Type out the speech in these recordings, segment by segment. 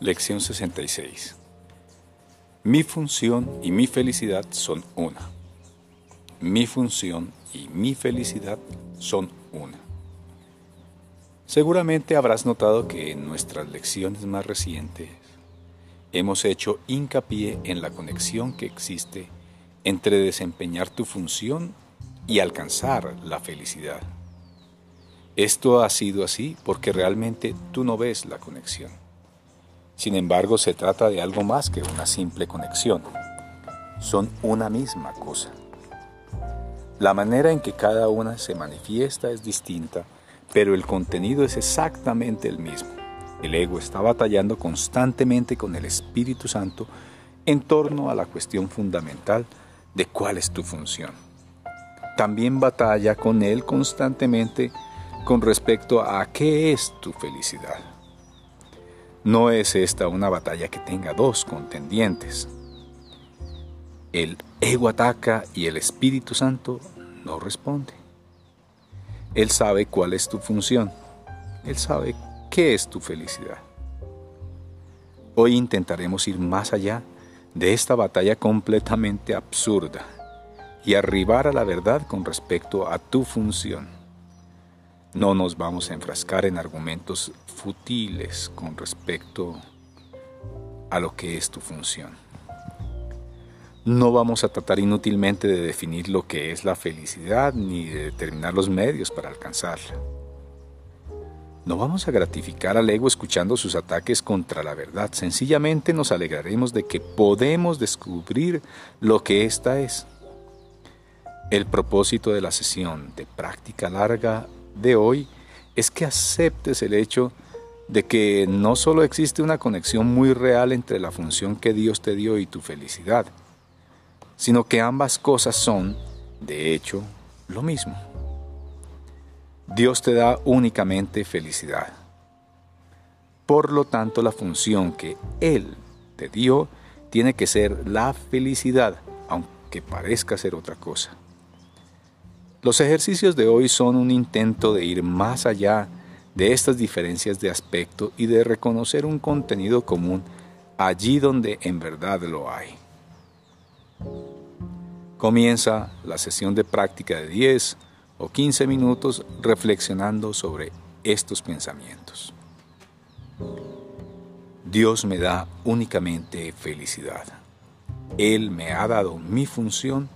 Lección 66. Mi función y mi felicidad son una. Mi función y mi felicidad son una. Seguramente habrás notado que en nuestras lecciones más recientes hemos hecho hincapié en la conexión que existe entre desempeñar tu función y alcanzar la felicidad. Esto ha sido así porque realmente tú no ves la conexión. Sin embargo, se trata de algo más que una simple conexión. Son una misma cosa. La manera en que cada una se manifiesta es distinta, pero el contenido es exactamente el mismo. El ego está batallando constantemente con el Espíritu Santo en torno a la cuestión fundamental de cuál es tu función. También batalla con él constantemente con respecto a qué es tu felicidad. No es esta una batalla que tenga dos contendientes. El ego ataca y el Espíritu Santo no responde. Él sabe cuál es tu función. Él sabe qué es tu felicidad. Hoy intentaremos ir más allá de esta batalla completamente absurda y arribar a la verdad con respecto a tu función. No nos vamos a enfrascar en argumentos futiles con respecto a lo que es tu función. No vamos a tratar inútilmente de definir lo que es la felicidad ni de determinar los medios para alcanzarla. No vamos a gratificar al ego escuchando sus ataques contra la verdad. Sencillamente nos alegraremos de que podemos descubrir lo que ésta es. El propósito de la sesión de práctica larga de hoy es que aceptes el hecho de que no solo existe una conexión muy real entre la función que Dios te dio y tu felicidad, sino que ambas cosas son, de hecho, lo mismo. Dios te da únicamente felicidad. Por lo tanto, la función que Él te dio tiene que ser la felicidad, aunque parezca ser otra cosa. Los ejercicios de hoy son un intento de ir más allá de estas diferencias de aspecto y de reconocer un contenido común allí donde en verdad lo hay. Comienza la sesión de práctica de 10 o 15 minutos reflexionando sobre estos pensamientos. Dios me da únicamente felicidad. Él me ha dado mi función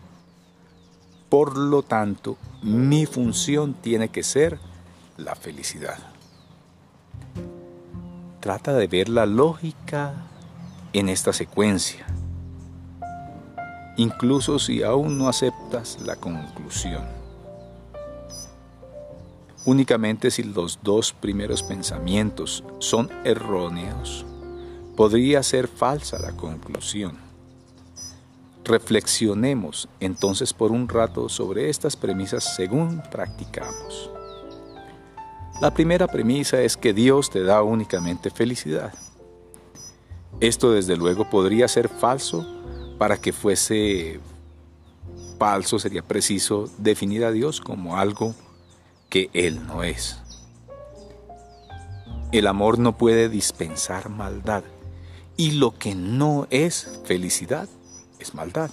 por lo tanto, mi función tiene que ser la felicidad. Trata de ver la lógica en esta secuencia, incluso si aún no aceptas la conclusión. Únicamente si los dos primeros pensamientos son erróneos, podría ser falsa la conclusión. Reflexionemos entonces por un rato sobre estas premisas según practicamos. La primera premisa es que Dios te da únicamente felicidad. Esto desde luego podría ser falso. Para que fuese falso sería preciso definir a Dios como algo que Él no es. El amor no puede dispensar maldad y lo que no es felicidad es maldad.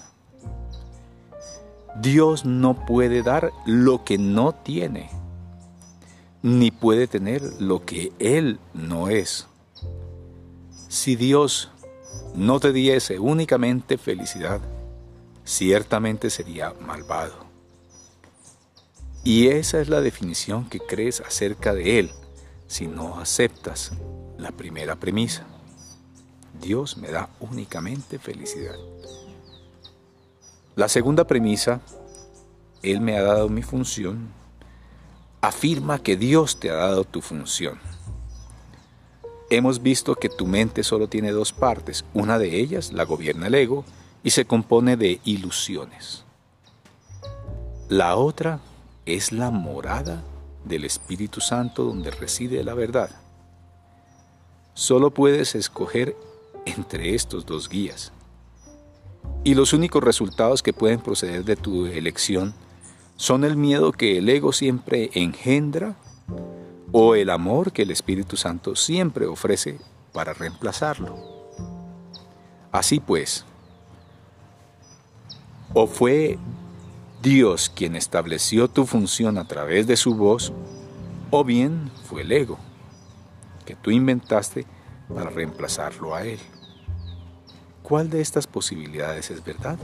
Dios no puede dar lo que no tiene, ni puede tener lo que Él no es. Si Dios no te diese únicamente felicidad, ciertamente sería malvado. Y esa es la definición que crees acerca de Él si no aceptas la primera premisa. Dios me da únicamente felicidad. La segunda premisa, Él me ha dado mi función, afirma que Dios te ha dado tu función. Hemos visto que tu mente solo tiene dos partes, una de ellas la gobierna el ego y se compone de ilusiones. La otra es la morada del Espíritu Santo donde reside la verdad. Solo puedes escoger entre estos dos guías. Y los únicos resultados que pueden proceder de tu elección son el miedo que el ego siempre engendra o el amor que el Espíritu Santo siempre ofrece para reemplazarlo. Así pues, o fue Dios quien estableció tu función a través de su voz, o bien fue el ego que tú inventaste para reemplazarlo a Él. ¿Cuál de estas posibilidades es verdad?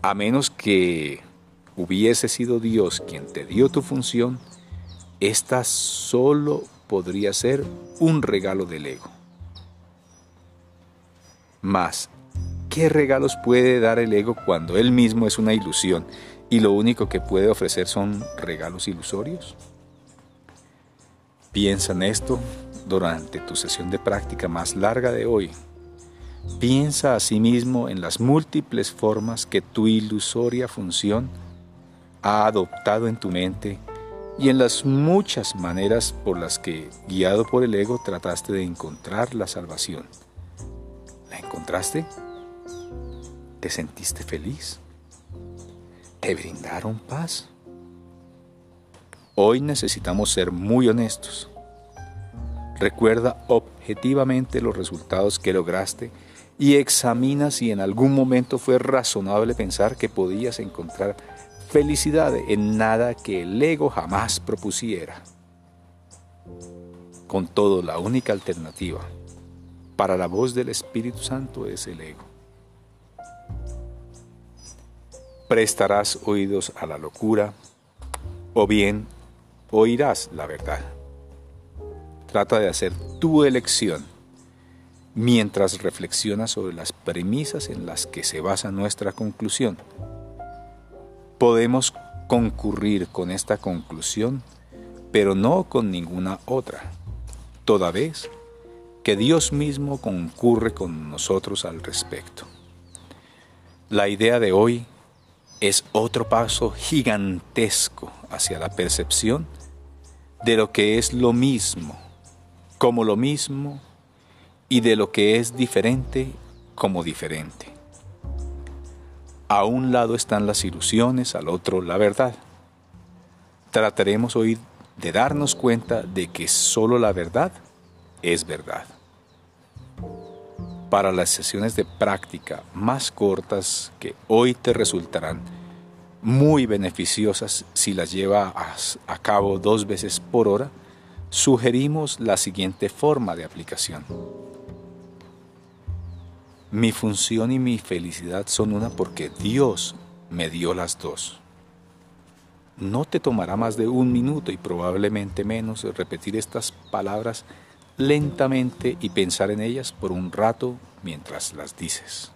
A menos que hubiese sido Dios quien te dio tu función, esta solo podría ser un regalo del ego. Mas, ¿qué regalos puede dar el ego cuando él mismo es una ilusión y lo único que puede ofrecer son regalos ilusorios? Piensa en esto durante tu sesión de práctica más larga de hoy. Piensa asimismo en las múltiples formas que tu ilusoria función ha adoptado en tu mente y en las muchas maneras por las que, guiado por el ego, trataste de encontrar la salvación. ¿La encontraste? ¿Te sentiste feliz? ¿Te brindaron paz? Hoy necesitamos ser muy honestos. Recuerda objetivamente los resultados que lograste y examina si en algún momento fue razonable pensar que podías encontrar felicidad en nada que el ego jamás propusiera. Con todo, la única alternativa para la voz del Espíritu Santo es el ego. Prestarás oídos a la locura o bien oirás la verdad. Trata de hacer tu elección mientras reflexionas sobre las premisas en las que se basa nuestra conclusión Podemos concurrir con esta conclusión, pero no con ninguna otra, toda vez que Dios mismo concurre con nosotros al respecto. La idea de hoy es otro paso gigantesco hacia la percepción de lo que es lo mismo como lo mismo y de lo que es diferente como diferente. A un lado están las ilusiones, al otro la verdad. Trataremos hoy de darnos cuenta de que solo la verdad es verdad. Para las sesiones de práctica más cortas que hoy te resultarán muy beneficiosas si las llevas a cabo dos veces por hora, sugerimos la siguiente forma de aplicación. Mi función y mi felicidad son una porque Dios me dio las dos. No te tomará más de un minuto y probablemente menos repetir estas palabras lentamente y pensar en ellas por un rato mientras las dices.